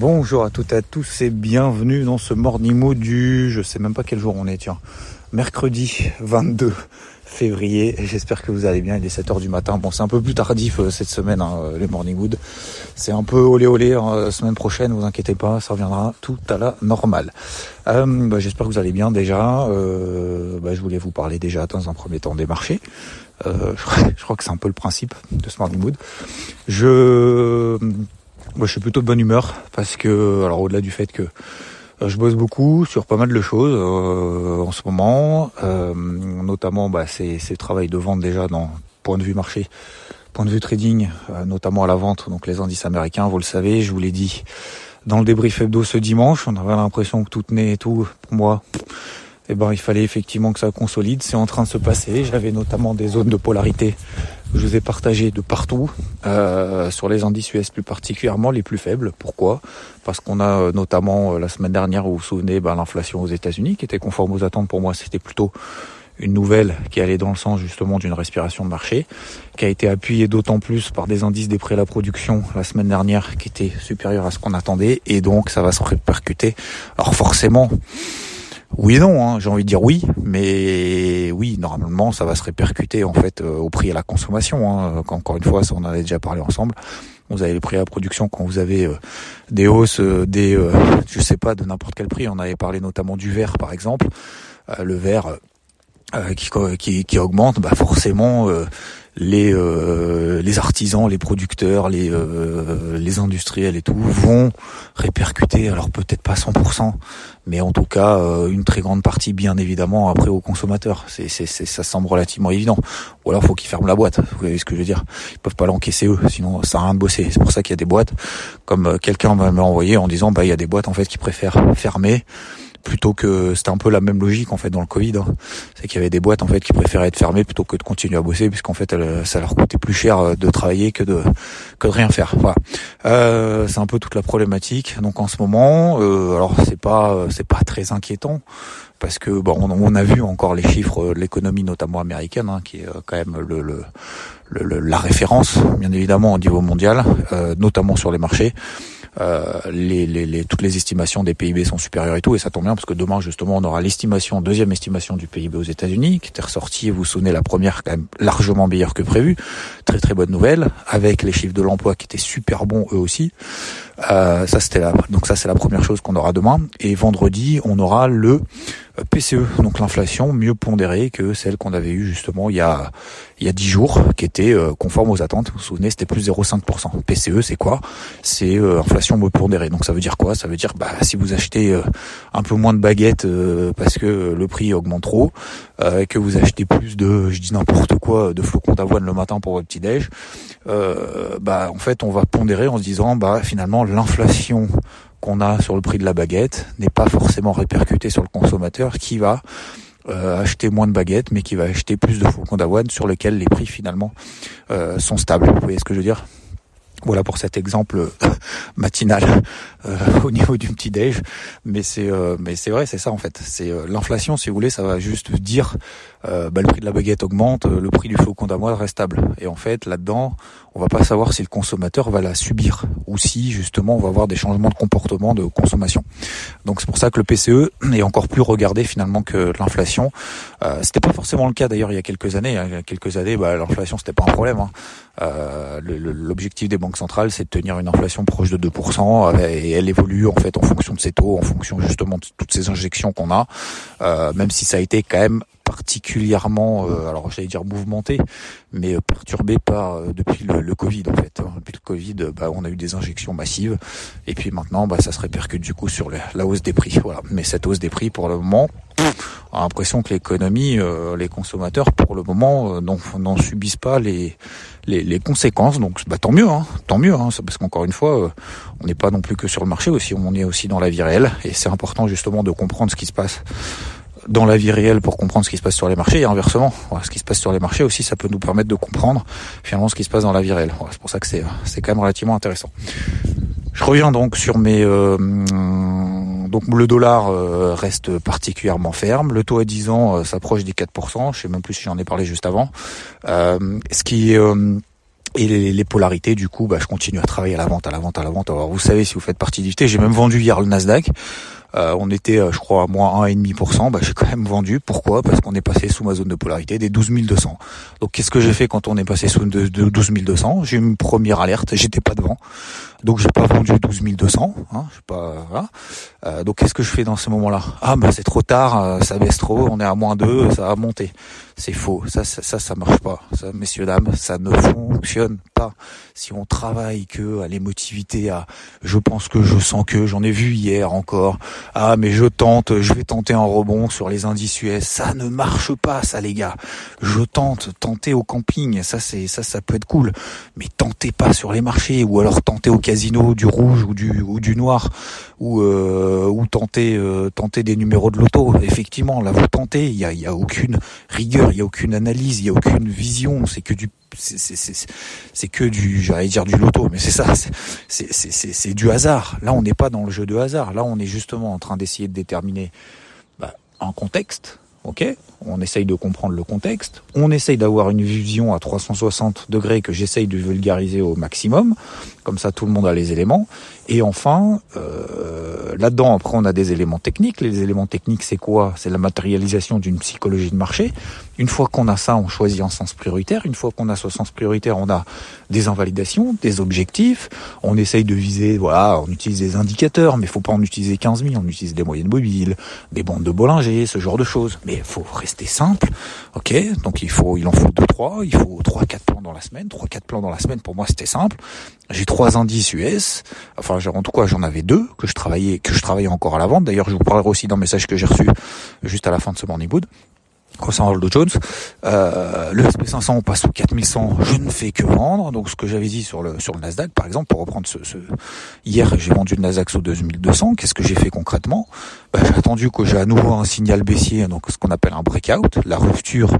Bonjour à toutes et à tous et bienvenue dans ce morning mood du... Je sais même pas quel jour on est, tiens. Mercredi 22 février. J'espère que vous allez bien. Il est 7h du matin. Bon, c'est un peu plus tardif euh, cette semaine, hein, les Morning Wood. C'est un peu olé olé. Hein, semaine prochaine, vous inquiétez pas, ça reviendra tout à la normale. Euh, bah, J'espère que vous allez bien déjà. Euh, bah, je voulais vous parler déjà dans un premier temps des marchés. Euh, je, crois, que c'est un peu le principe de ce Morning Wood. Je, moi, je suis plutôt de bonne humeur parce que, alors au-delà du fait que euh, je bosse beaucoup sur pas mal de choses euh, en ce moment, euh, notamment bah, c'est le travail de vente déjà dans point de vue marché, point de vue trading, euh, notamment à la vente, donc les indices américains, vous le savez, je vous l'ai dit dans le débrief hebdo ce dimanche, on avait l'impression que tout tenait et tout, pour moi, eh ben, il fallait effectivement que ça consolide. C'est en train de se passer. J'avais notamment des zones de polarité que je vous ai partagées de partout, euh, sur les indices US plus particulièrement les plus faibles. Pourquoi? Parce qu'on a euh, notamment euh, la semaine dernière, vous vous souvenez, ben, l'inflation aux États-Unis qui était conforme aux attentes. Pour moi, c'était plutôt une nouvelle qui allait dans le sens justement d'une respiration de marché, qui a été appuyée d'autant plus par des indices des prix à la production la semaine dernière qui étaient supérieurs à ce qu'on attendait, et donc ça va se répercuter. Alors forcément, oui et non, hein, j'ai envie de dire oui, mais oui, normalement, ça va se répercuter en fait euh, au prix à la consommation. Hein. Encore une fois, ça on en avait déjà parlé ensemble. Vous avez les prix à la production quand vous avez euh, des hausses, euh, des, je sais pas, de n'importe quel prix. On avait parlé notamment du verre, par exemple. le verre qui, qui, qui, augmente, bah forcément les euh, les artisans, les producteurs, les euh, les industriels et tout vont répercuter, alors peut-être pas 100%, mais en tout cas euh, une très grande partie, bien évidemment, après aux consommateurs. C'est ça semble relativement évident. Ou alors faut qu'ils ferment la boîte. Vous voyez ce que je veux dire? Ils peuvent pas l'encaisser eux, sinon ça a rien de bosser. C'est pour ça qu'il y a des boîtes, comme quelqu'un m'a envoyé en disant bah il y a des boîtes en fait qui préfèrent fermer plutôt que c'était un peu la même logique en fait dans le Covid. Hein. C'est qu'il y avait des boîtes en fait qui préféraient être fermées plutôt que de continuer à bosser, puisqu'en fait ça leur coûtait plus cher euh, de travailler que de que de rien faire. Voilà. Euh, c'est un peu toute la problématique. Donc en ce moment, euh, alors c'est pas c'est pas très inquiétant parce que bon on, a vu encore les chiffres de l'économie notamment américaine hein, qui est quand même le, le, le, la référence bien évidemment au niveau mondial, notamment sur les marchés. Euh, les, les, les, toutes les estimations des PIB sont supérieures et tout, et ça tombe bien parce que demain justement on aura l'estimation, deuxième estimation du PIB aux États-Unis qui était ressortie. Vous souvenez la première quand même largement meilleure que prévu, très très bonne nouvelle, avec les chiffres de l'emploi qui étaient super bons eux aussi. Euh, ça c'était la, donc ça c'est la première chose qu'on aura demain. Et vendredi on aura le PCE, donc l'inflation mieux pondérée que celle qu'on avait eue justement il y a il y a 10 jours, qui était euh, conforme aux attentes. Vous vous souvenez, c'était plus 0,5%. PCE, c'est quoi? C'est euh, inflation mieux pondérée. Donc ça veut dire quoi? Ça veut dire bah si vous achetez euh, un peu moins de baguettes parce que le prix augmente trop, que vous achetez plus de, je dis n'importe quoi, de flocons d'avoine le matin pour votre petit déj, bah en fait on va pondérer en se disant bah finalement l'inflation qu'on a sur le prix de la baguette n'est pas forcément répercuté sur le consommateur qui va euh, acheter moins de baguettes mais qui va acheter plus de flocons d'avoine sur lesquels les prix finalement euh, sont stables. Vous voyez ce que je veux dire? Voilà pour cet exemple matinal euh, au niveau du petit déj, mais c'est euh, mais c'est vrai, c'est ça en fait. C'est euh, l'inflation, si vous voulez, ça va juste dire bah, le prix de la baguette augmente, le prix du flocon d'avoine reste stable. Et en fait, là-dedans, on va pas savoir si le consommateur va la subir ou si justement on va avoir des changements de comportement de consommation. Donc c'est pour ça que le PCE est encore plus regardé finalement que l'inflation. Euh, c'était pas forcément le cas d'ailleurs il y a quelques années. Il y a quelques années, bah, l'inflation c'était pas un problème. Hein. L'objectif des banques centrales, c'est de tenir une inflation proche de 2%, et elle évolue en fait en fonction de ces taux, en fonction justement de toutes ces injections qu'on a, euh, même si ça a été quand même particulièrement, euh, alors j'allais dire mouvementé, mais euh, perturbé par depuis le, Covid en fait. Hein. Depuis le Covid, bah, on a eu des injections massives, et puis maintenant, bah, ça se répercute du coup sur la, hausse des prix. Voilà. Mais cette hausse des prix, pour le moment, on a l'impression que l'économie, euh, les consommateurs, pour le moment, euh, n'en subissent pas les, les, conséquences. Donc, bah, tant mieux, hein, tant mieux, hein, parce qu'encore une fois, euh, on n'est pas non plus que sur le marché aussi, on est aussi dans la vie réelle, et c'est important justement de comprendre ce qui se passe dans la vie réelle pour comprendre ce qui se passe sur les marchés et inversement. ce qui se passe sur les marchés aussi, ça peut nous permettre de comprendre finalement ce qui se passe dans la vie réelle. c'est pour ça que c'est c'est quand même relativement intéressant. Je reviens donc sur mes euh, donc le dollar euh, reste particulièrement ferme, le taux à 10 ans euh, s'approche des 4%, je sais même plus si j'en ai parlé juste avant. ce qui et les, polarités, du coup, bah, je continue à travailler à la vente, à la vente, à la vente. Alors, vous savez, si vous faites partie du T, j'ai même vendu hier le Nasdaq. Euh, on était, euh, je crois, à moins 1,5%. Bah, j'ai quand même vendu. Pourquoi? Parce qu'on est passé sous ma zone de polarité des 12 200. Donc, qu'est-ce que j'ai fait quand on est passé sous de, 12 200 J'ai eu une première alerte. J'étais pas devant. Donc, j'ai pas vendu 12 200. Hein, je sais pas. Euh, donc, qu'est-ce que je fais dans ce moment-là? Ah, bah, c'est trop tard. ça baisse trop. On est à moins 2. Ça va monter. C'est faux. Ça, ça, ça, ça marche pas. Ça, messieurs dames, ça ne fonctionne pas. Si on travaille que à l'émotivité, à je pense que je sens que, j'en ai vu hier encore. Ah, mais je tente, je vais tenter un rebond sur les indices US. Ça ne marche pas, ça, les gars. Je tente, tenter au camping. Ça, c'est, ça, ça peut être cool. Mais tentez pas sur les marchés ou alors tentez au casino du rouge ou du, ou du noir ou, euh, ou tentez, euh, tentez des numéros de loto. Effectivement, là, vous tentez. Il y a, y aucune rigueur, il y a aucune analyse, il y a aucune vision. C'est que du c'est que du, j'allais dire du loto, mais c'est ça, c'est du hasard. Là, on n'est pas dans le jeu de hasard. Là, on est justement en train d'essayer de déterminer bah, un contexte, ok On essaye de comprendre le contexte. On essaye d'avoir une vision à 360 degrés que j'essaye de vulgariser au maximum. Comme ça, tout le monde a les éléments. Et enfin, euh, là-dedans, après, on a des éléments techniques. Les éléments techniques, c'est quoi? C'est la matérialisation d'une psychologie de marché. Une fois qu'on a ça, on choisit un sens prioritaire. Une fois qu'on a ce sens prioritaire, on a des invalidations, des objectifs. On essaye de viser, voilà, on utilise des indicateurs, mais faut pas en utiliser 15 000. On utilise des moyennes mobiles, des bandes de Bollinger, ce genre de choses. Mais faut rester simple, ok Donc il faut, il en faut deux, trois. Il faut trois, quatre plans dans la semaine. Trois, quatre plans dans la semaine. Pour moi, c'était simple. J'ai trois indices US. Enfin, en tout cas, j'en avais deux que je travaillais, que je travaillais encore à la vente. D'ailleurs, je vous parlerai aussi d'un message que j'ai reçu juste à la fin de ce morning wood concernant le Dow Jones. Euh, le SP500 on passe sous 4100, je ne fais que vendre. Donc ce que j'avais dit sur le sur le Nasdaq par exemple, pour reprendre ce, ce... hier j'ai vendu le Nasdaq sous 2200. Qu'est-ce que j'ai fait concrètement? Ben, J'ai attendu que j'ai à nouveau un signal baissier, donc ce qu'on appelle un breakout, la rupture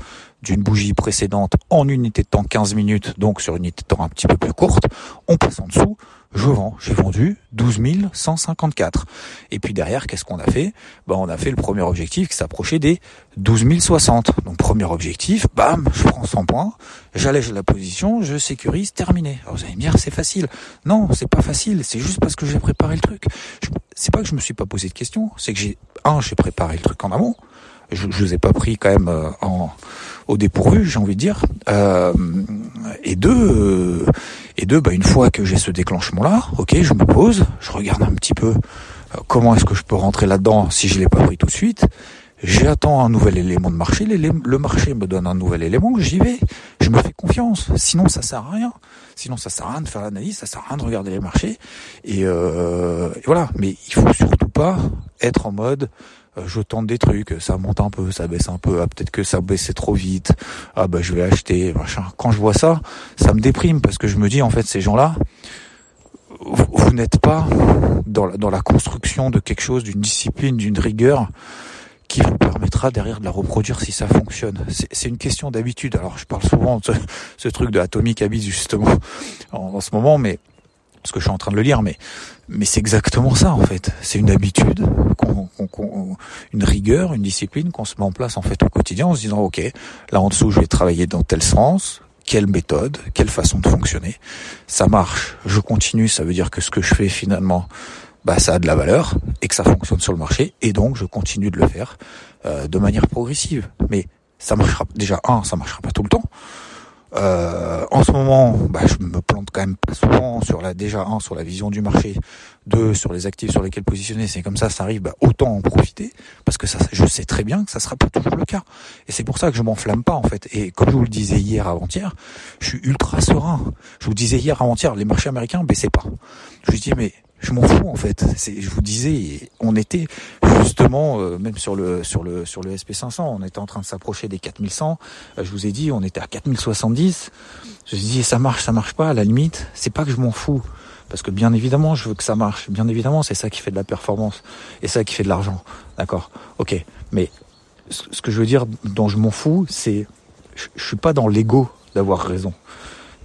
d'une bougie précédente en unité de temps 15 minutes, donc sur une unité de temps un petit peu plus courte. On passe en dessous je vends. J'ai vendu 12 154. Et puis derrière, qu'est-ce qu'on a fait? Ben, On a fait le premier objectif qui s'approchait des 12 060. Donc premier objectif, bam, je prends 100 points, j'allège la position, je sécurise, terminé. Alors vous allez me dire, c'est facile. Non, c'est pas facile, c'est juste parce que j'ai préparé le truc. C'est pas que je me suis pas posé de questions, c'est que j'ai, un, j'ai préparé le truc en amont. Je, je vous ai pas pris quand même euh, en, au dépourvu, j'ai envie de dire. Euh, et deux, euh, et deux, bah, une fois que j'ai ce déclenchement-là, ok, je me pose, je regarde un petit peu euh, comment est-ce que je peux rentrer là-dedans si je l'ai pas pris tout de suite. J'attends un nouvel élément de marché, le marché me donne un nouvel élément, j'y vais, je me fais confiance. Sinon, ça sert à rien. Sinon, ça sert à rien de faire l'analyse, ça sert à rien de regarder les marchés. Et, et voilà. Mais il faut surtout pas être en mode je tente des trucs, ça monte un peu, ça baisse un peu, ah, peut-être que ça baissait trop vite, ah bah je vais acheter, machin. Quand je vois ça, ça me déprime parce que je me dis en fait ces gens-là, vous, n'êtes pas dans la, construction de quelque chose, d'une discipline, d'une rigueur qui vous permettra derrière de la reproduire si ça fonctionne. C'est une question d'habitude. Alors je parle souvent de ce, truc de Atomic Habits justement en, en ce moment, mais parce que je suis en train de le lire, mais mais c'est exactement ça en fait. C'est une habitude, une rigueur, une discipline qu'on se met en place en fait au quotidien en se disant ok, là en dessous je vais travailler dans tel sens, quelle méthode, quelle façon de fonctionner. Ça marche, je continue, ça veut dire que ce que je fais finalement, bah ça a de la valeur et que ça fonctionne sur le marché et donc je continue de le faire euh, de manière progressive. Mais ça marchera déjà un, ça marchera pas tout le temps. Euh, en ce moment, bah, je me plante quand même pas souvent sur la déjà un sur la vision du marché, deux sur les actifs sur lesquels positionner. C'est comme ça, ça arrive. Bah, autant en profiter parce que ça, je sais très bien que ça sera pas toujours le cas. Et c'est pour ça que je m'enflamme pas en fait. Et comme je vous le disais hier avant-hier, je suis ultra serein. Je vous disais hier avant-hier, les marchés américains baissaient pas. Je vous dis mais je m'en fous en fait. Je vous disais, on était justement, euh, même sur le sur le sur le SP500, on était en train de s'approcher des 4100. Euh, je vous ai dit, on était à 4070. Je me dis, ça marche, ça marche pas. À la limite, c'est pas que je m'en fous, parce que bien évidemment, je veux que ça marche. Bien évidemment, c'est ça qui fait de la performance et ça qui fait de l'argent. D'accord Ok. Mais ce que je veux dire, dont je m'en fous, c'est je, je suis pas dans l'ego d'avoir raison.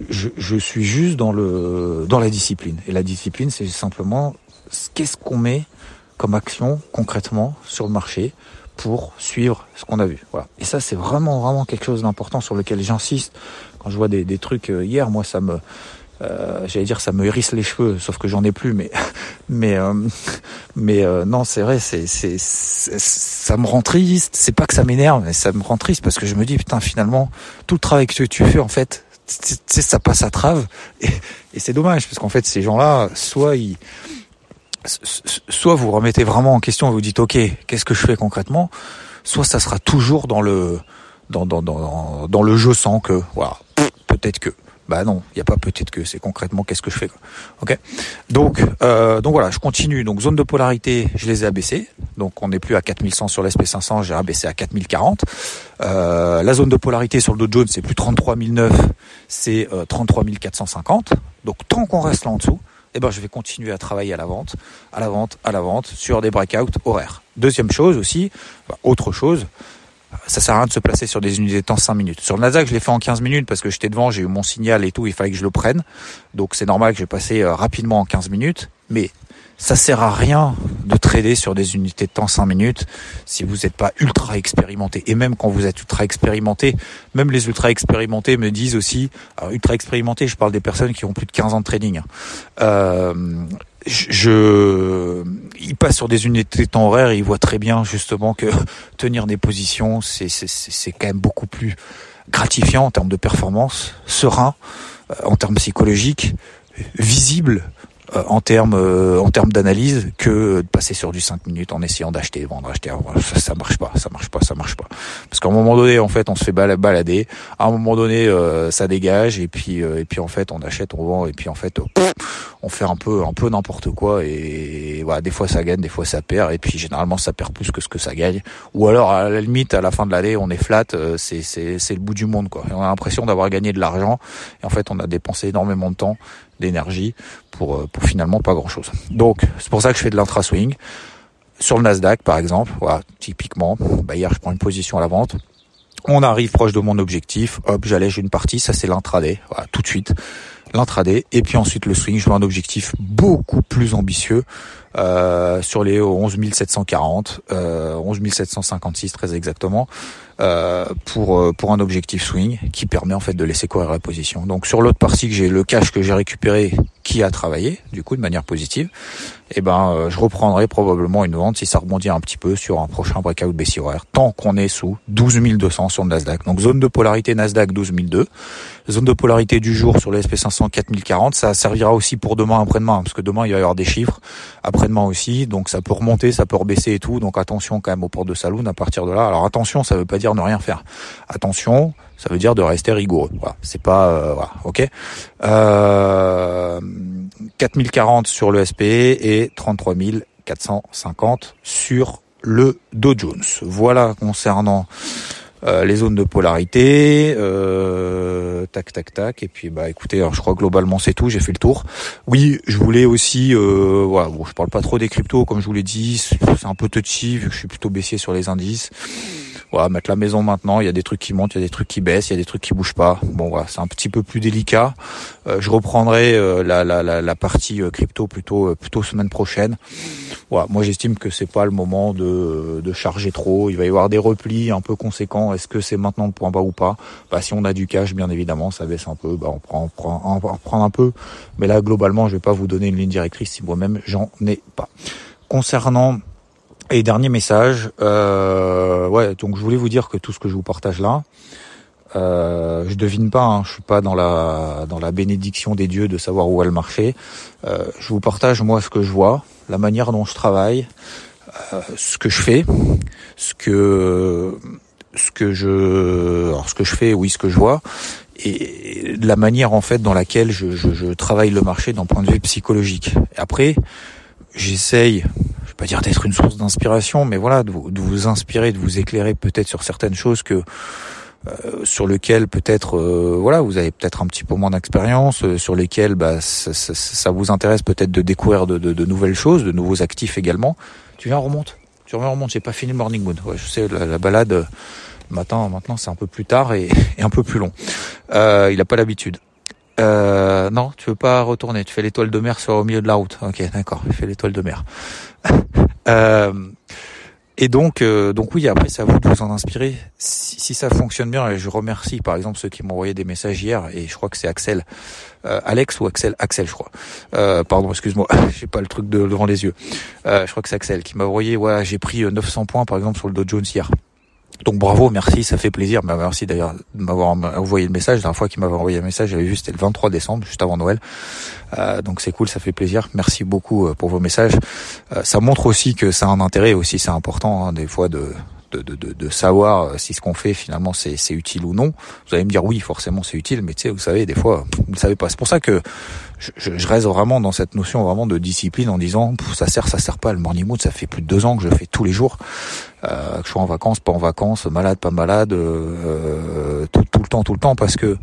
Je, je, suis juste dans le dans la discipline. Et la discipline, c'est simplement qu'est-ce qu'on met comme action concrètement sur le marché pour suivre ce qu'on a vu. Voilà. Et ça, c'est vraiment vraiment quelque chose d'important sur lequel j'insiste. Quand je vois des, des trucs euh, hier, moi, ça me euh, j'allais dire ça me hérisse les cheveux, sauf que j'en ai plus, mais mais euh, mais euh, non, c'est vrai, c'est c'est ça me rend triste. C'est pas que ça m'énerve, mais ça me rend triste parce que je me dis putain finalement tout le travail que tu fais en fait, ça passe à trave et, et c'est dommage parce qu'en fait ces gens-là, soit ils soit vous remettez vraiment en question et vous dites ok qu'est-ce que je fais concrètement, soit ça sera toujours dans le dans dans le je sens que voilà peut-être que bah non, il n'y a pas peut-être que, c'est concrètement qu'est-ce que je fais. Ok? Donc euh, donc voilà, je continue. Donc zone de polarité, je les ai abaissées. Donc on n'est plus à 4100 sur l'SP500, j'ai abaissé à 4040. Euh, la zone de polarité sur le Dow Jones, c'est plus 33009, c'est euh, 33450. Donc tant qu'on reste là en dessous, eh ben je vais continuer à travailler à la vente, à la vente, à la vente sur des breakouts horaires. Deuxième chose aussi, autre chose, ça sert à rien de se placer sur des unités de temps 5 minutes. Sur le Nasdaq, je l'ai fait en 15 minutes parce que j'étais devant, j'ai eu mon signal et tout, il fallait que je le prenne. Donc c'est normal que j'ai passé euh, rapidement en 15 minutes. Mais ça sert à rien de trader sur des unités de temps 5 minutes si vous n'êtes pas ultra expérimenté. Et même quand vous êtes ultra expérimenté, même les ultra expérimentés me disent aussi, alors ultra expérimenté, je parle des personnes qui ont plus de 15 ans de trading. Euh, je, il passe sur des unités de temps horaires et il voit très bien justement que tenir des positions, c'est c'est quand même beaucoup plus gratifiant en termes de performance, serein, euh, en termes psychologiques, visible en termes euh, en termes d'analyse que de passer sur du 5 minutes en essayant d'acheter, vendre, acheter. Ça, marche pas, ça marche pas, ça marche pas. Parce qu'à un moment donné, en fait, on se fait balader. À un moment donné, euh, ça dégage et puis et puis en fait, on achète, on vend et puis en fait, on fait un peu un peu n'importe quoi et, voilà, des fois ça gagne, des fois ça perd et puis généralement ça perd plus que ce que ça gagne. Ou alors à la limite, à la fin de l'année, on est flat, c'est c'est c'est le bout du monde quoi. On a l'impression d'avoir gagné de l'argent et en fait, on a dépensé énormément de temps d'énergie pour, euh, pour finalement pas grand chose. Donc c'est pour ça que je fais de l'intra swing. Sur le Nasdaq par exemple, voilà, typiquement, bah hier je prends une position à la vente. On arrive proche de mon objectif, hop, j'allège une partie, ça c'est l'intraday, voilà, tout de suite. L'intraday, et puis ensuite le swing, je veux un objectif beaucoup plus ambitieux euh, sur les 11 740, euh, 11 756 très exactement. Euh, pour euh, pour un objectif swing qui permet en fait de laisser courir la position. Donc sur l'autre partie que j'ai le cash que j'ai récupéré qui a travaillé du coup de manière positive, et eh ben euh, je reprendrai probablement une vente si ça rebondit un petit peu sur un prochain breakout baissier horaire tant qu'on est sous 12 200 sur le Nasdaq. Donc zone de polarité Nasdaq 12 200, zone de polarité du jour sur le SP500 4040, ça servira aussi pour demain après-demain parce que demain il va y avoir des chiffres, après-demain aussi, donc ça peut remonter, ça peut rebaisser et tout. Donc attention quand même au port de saloon à partir de là. Alors attention, ça veut pas dire ne rien faire. Attention, ça veut dire de rester rigoureux. Voilà, c'est pas euh, voilà, ok. Euh, 4040 sur le SPE et 33 450 sur le Dow Jones. Voilà concernant euh, les zones de polarité, euh, tac tac tac, et puis bah écoutez, je crois globalement c'est tout, j'ai fait le tour. Oui, je voulais aussi, euh, voilà, bon, je parle pas trop des cryptos comme je vous l'ai dit, c'est un peu touchy vu que je suis plutôt baissier sur les indices voilà, mettre la maison maintenant. Il y a des trucs qui montent, il y a des trucs qui baissent, il y a des trucs qui bougent pas. Bon, voilà, c'est un petit peu plus délicat. Euh, je reprendrai euh, la, la, la, la, partie euh, crypto plutôt plutôt semaine prochaine. Voilà, moi j'estime que c'est pas le moment de, de charger trop. Il va y avoir des replis un peu conséquents. Est-ce que c'est maintenant le point bas ou pas? Bah si on a du cash, bien évidemment, ça baisse un peu. Bah on prend, on prend, on prend un peu. Mais là, globalement, je vais pas vous donner une ligne directrice si moi-même j'en ai pas. Concernant et dernier message, euh, ouais, donc je voulais vous dire que tout ce que je vous partage là, euh, je devine pas, hein, je suis pas dans la dans la bénédiction des dieux de savoir où est le marché. Euh, je vous partage moi ce que je vois, la manière dont je travaille, euh, ce que je fais, ce que ce que je alors ce que je fais, oui, ce que je vois, et la manière en fait dans laquelle je, je, je travaille le marché d'un point de vue psychologique. Après, j'essaye pas dire d'être une source d'inspiration, mais voilà, de vous, inspirer, de vous éclairer peut-être sur certaines choses que euh, sur lesquelles peut-être euh, voilà vous avez peut-être un petit peu moins d'expérience euh, sur lesquelles bah, ça, vous intéresse peut-être de découvrir de, nouvelles choses de nouveaux actifs également tu viens remonte tu reviens remonte j'ai pas fini le morning moon ouais, je sais la, balade matin maintenant c'est un peu plus tard et, et un peu plus long il a pas l'habitude euh, non, tu veux pas retourner. Tu fais l'étoile de mer sur au milieu de la route. Ok, d'accord. Il fait l'étoile de mer. euh, et donc, euh, donc oui, après c'est à vous de vous en inspirer. Si, si, ça fonctionne bien, je remercie par exemple ceux qui m'ont envoyé des messages hier, et je crois que c'est Axel, euh, Alex ou Axel, Axel je crois. Euh, pardon, excuse-moi, j'ai pas le truc de, devant les yeux. je crois que c'est Axel qui m'a envoyé. Voilà, j'ai pris 900 points par exemple sur le Dow Jones hier. Donc bravo, merci, ça fait plaisir. Bah, merci d'ailleurs de m'avoir envoyé le message. La dernière fois qu'il m'avait envoyé un message, j'avais vu c'était le 23 décembre, juste avant Noël. Euh, donc c'est cool, ça fait plaisir. Merci beaucoup euh, pour vos messages. Euh, ça montre aussi que ça a un intérêt aussi, c'est important hein, des fois de, de, de, de, savoir si ce qu'on fait finalement c'est, c'est utile ou non. Vous allez me dire oui, forcément c'est utile, mais tu sais, vous savez, des fois, vous ne savez pas. C'est pour ça que je, je, reste vraiment dans cette notion vraiment de discipline en disant ça sert, ça sert pas. Le morning mood, ça fait plus de deux ans que je fais tous les jours, euh, que je sois en vacances, pas en vacances, malade, pas malade, euh, tout, tout, le temps, tout le temps, parce que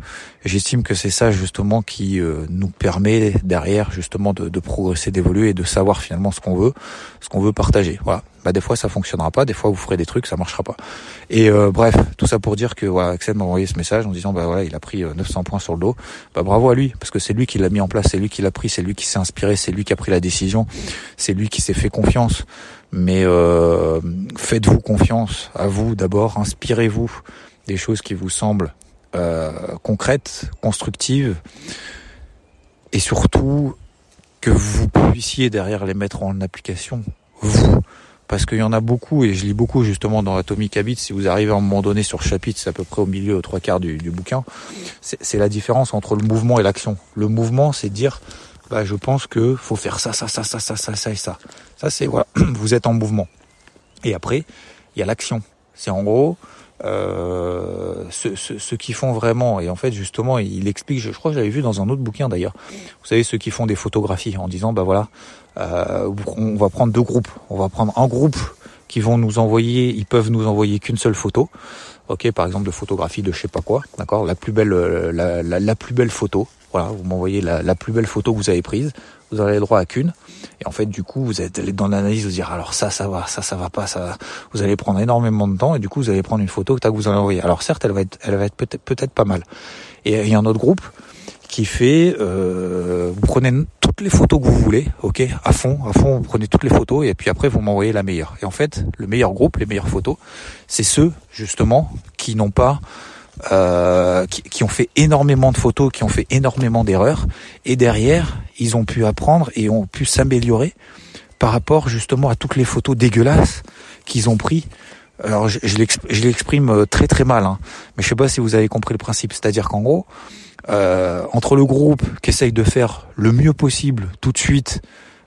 j'estime que c'est ça justement qui euh, nous permet derrière justement de, de progresser, d'évoluer et de savoir finalement ce qu'on veut, ce qu'on veut partager. Voilà. Bah des fois ça fonctionnera pas, des fois vous ferez des trucs, ça marchera pas. Et euh, bref, tout ça pour dire que Axel m'a envoyé ce message en disant bah voilà, il a pris 900 points sur le dos. Bah bravo à lui parce que c'est lui qui l'a mis en place c'est lui qui l'a pris, c'est lui qui s'est inspiré, c'est lui qui a pris la décision, c'est lui qui s'est fait confiance. Mais euh, faites-vous confiance à vous d'abord, inspirez-vous des choses qui vous semblent euh, concrètes, constructives, et surtout que vous puissiez derrière les mettre en application, vous. Parce qu'il y en a beaucoup, et je lis beaucoup justement dans Atomic Habits, si vous arrivez à un moment donné sur le chapitre, c'est à peu près au milieu, aux trois quarts du, du bouquin, c'est la différence entre le mouvement et l'action. Le mouvement, c'est dire, bah, je pense que faut faire ça, ça, ça, ça, ça, ça, ça et ça. Ça, c'est, voilà, vous êtes en mouvement. Et après, il y a l'action. C'est en gros, euh, ceux, ceux, qui font vraiment, et en fait justement il explique, je, crois que j'avais vu dans un autre bouquin d'ailleurs, vous savez ceux qui font des photographies en disant bah voilà, euh, on va prendre deux groupes, on va prendre un groupe qui vont nous envoyer, ils peuvent nous envoyer qu'une seule photo, ok, par exemple de photographie de je sais pas quoi, d'accord, la plus belle, euh, la, la, la, plus belle photo, voilà, vous m'envoyez la, la, plus belle photo que vous avez prise, vous aurez le droit à qu'une, et en fait du coup vous êtes dans l'analyse, vous dire alors ça, ça va, ça, ça va pas, ça, vous allez prendre énormément de temps, et du coup vous allez prendre une photo que vous allez envoyer. Alors certes, elle va être, elle va être peut-être peut-être pas mal. Et il y a un autre groupe qui fait, euh, vous prenez toutes les photos que vous voulez, ok, à fond, à fond, vous prenez toutes les photos et puis après vous m'envoyez la meilleure. Et en fait, le meilleur groupe, les meilleures photos, c'est ceux justement qui n'ont pas, euh, qui, qui, ont fait énormément de photos, qui ont fait énormément d'erreurs et derrière ils ont pu apprendre et ont pu s'améliorer par rapport justement à toutes les photos dégueulasses qu'ils ont pris alors je, je l'exprime euh, très très mal, hein. mais je sais pas si vous avez compris le principe. C'est-à-dire qu'en gros, euh, entre le groupe qui essaye de faire le mieux possible tout de suite,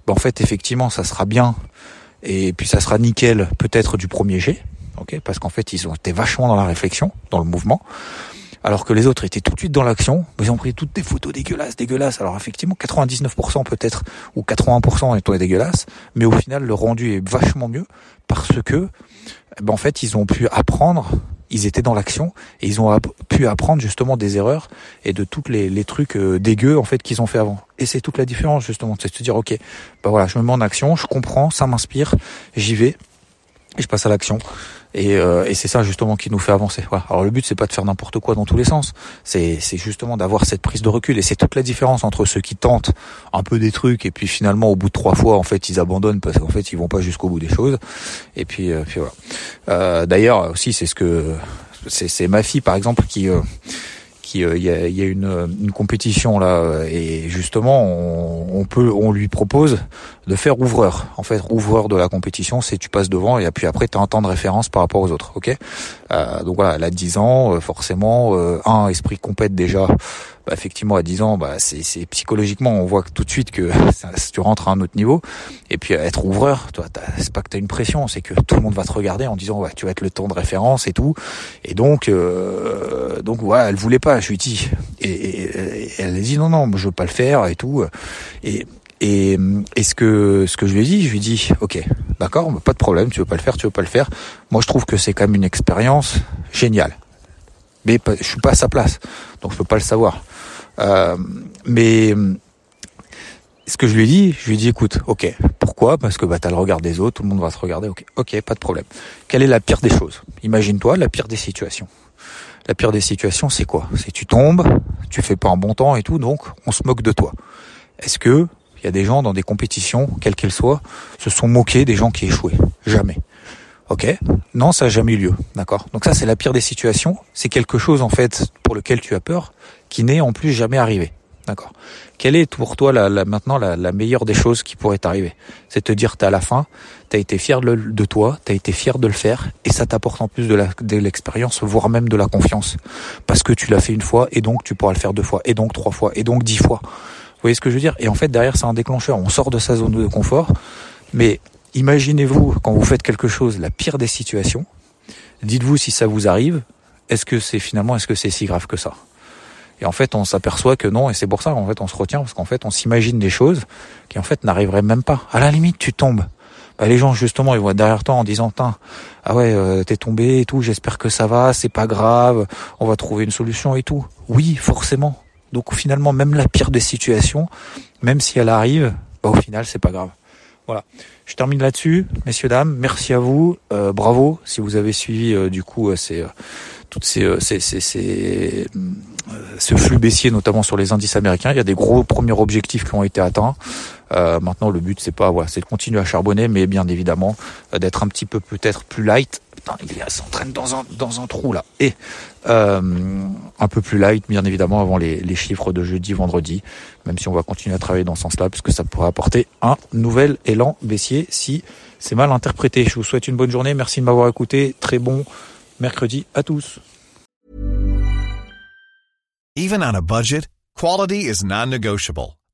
ben en fait effectivement ça sera bien et puis ça sera nickel peut-être du premier jet, ok Parce qu'en fait ils ont été vachement dans la réflexion, dans le mouvement, alors que les autres étaient tout de suite dans l'action. Ils ont pris toutes des photos dégueulasses, dégueulasses. Alors effectivement 99% peut-être ou 80% étaient dégueulasses, mais au final le rendu est vachement mieux parce que ben en fait ils ont pu apprendre ils étaient dans l'action et ils ont pu apprendre justement des erreurs et de toutes les, trucs euh, dégueux en fait qu'ils ont fait avant. Et c'est toute la différence justement, c'est de se dire ok, bah voilà, je me mets en action, je comprends, ça m'inspire, j'y vais et je passe à l'action. Et, euh, et c'est ça justement qui nous fait avancer. Voilà. Alors le but c'est pas de faire n'importe quoi dans tous les sens. C'est justement d'avoir cette prise de recul et c'est toute la différence entre ceux qui tentent un peu des trucs et puis finalement au bout de trois fois en fait ils abandonnent parce qu'en fait ils vont pas jusqu'au bout des choses. Et puis, euh, puis voilà. Euh, D'ailleurs aussi c'est ce que c'est ma fille par exemple qui euh, euh, il y, a, y a une, une, compétition là et justement on, peut on lui propose de faire ouvreur. En fait, ouvreur de la compétition, c'est tu passes devant et puis après tu as un temps de référence par rapport aux autres, ok? Euh, Donc voilà, elle a 10 ans, euh, forcément, euh, un esprit compète déjà. Bah, effectivement, à 10 ans, bah, c'est psychologiquement, on voit tout de suite que tu rentres à un autre niveau. Et puis être ouvreur, toi, c'est pas que tu as une pression, c'est que tout le monde va te regarder en disant, ouais, tu vas être le temps de référence et tout. Et donc, euh, donc voilà, elle voulait pas. Je lui dis, et, et, et elle a dit non, non, je veux pas le faire et tout. Et et, ce que ce que je lui ai dit, je lui ai dit, ok, d'accord, pas de problème, tu veux pas le faire, tu veux pas le faire. Moi, je trouve que c'est quand même une expérience géniale. Mais je suis pas à sa place, donc je peux pas le savoir. Euh, mais ce que je lui ai dit, je lui ai dit, écoute, ok, pourquoi? Parce que bah, tu le regard des autres, tout le monde va se regarder, ok, ok, pas de problème. Quelle est la pire des choses? Imagine-toi la pire des situations. La pire des situations, c'est quoi? C'est tu tombes, tu fais pas un bon temps et tout, donc on se moque de toi. Est-ce que il y a des gens dans des compétitions, quelles qu'elles soient, se sont moqués des gens qui échouaient Jamais. Ok? Non, ça n'a jamais eu lieu. D'accord? Donc ça, c'est la pire des situations. C'est quelque chose, en fait, pour lequel tu as peur, qui n'est en plus jamais arrivé. D'accord? Quelle est pour toi la, maintenant la, meilleure des choses qui pourrait t'arriver? C'est te dire t'es à la fin, t'as été fier de, de toi, t'as été fier de le faire, et ça t'apporte en plus de l'expérience, voire même de la confiance. Parce que tu l'as fait une fois, et donc tu pourras le faire deux fois, et donc trois fois, et donc dix fois. Vous voyez ce que je veux dire? Et en fait, derrière, c'est un déclencheur. On sort de sa zone de confort, mais imaginez-vous, quand vous faites quelque chose, la pire des situations, dites-vous si ça vous arrive, est-ce que c'est finalement, est-ce que c'est si grave que ça? Et en fait, on s'aperçoit que non, et c'est pour ça qu'en fait, on se retient, parce qu'en fait, on s'imagine des choses qui en fait n'arriveraient même pas. À la limite, tu tombes. Bah, les gens, justement, ils vont être derrière toi en disant, ah ouais, euh, t'es tombé et tout, j'espère que ça va, c'est pas grave, on va trouver une solution et tout. Oui, forcément. Donc finalement, même la pire des situations, même si elle arrive, bah, au final, c'est pas grave. Voilà. Je termine là-dessus, messieurs dames. Merci à vous. Euh, bravo si vous avez suivi euh, du coup euh, ces toutes ces, ces, ces, ces ce flux baissier, notamment sur les indices américains. Il y a des gros premiers objectifs qui ont été atteints. Euh, maintenant, le but, c'est pas, voilà, c'est de continuer à charbonner, mais bien évidemment euh, d'être un petit peu peut-être plus light. Putain, il s'entraîne dans un dans un trou là. Et euh, un peu plus light, bien évidemment, avant les, les chiffres de jeudi, vendredi. Même si on va continuer à travailler dans ce sens-là, puisque ça pourrait apporter un nouvel élan baissier si c'est mal interprété. Je vous souhaite une bonne journée. Merci de m'avoir écouté. Très bon mercredi à tous. Even on a budget, quality is non-negotiable.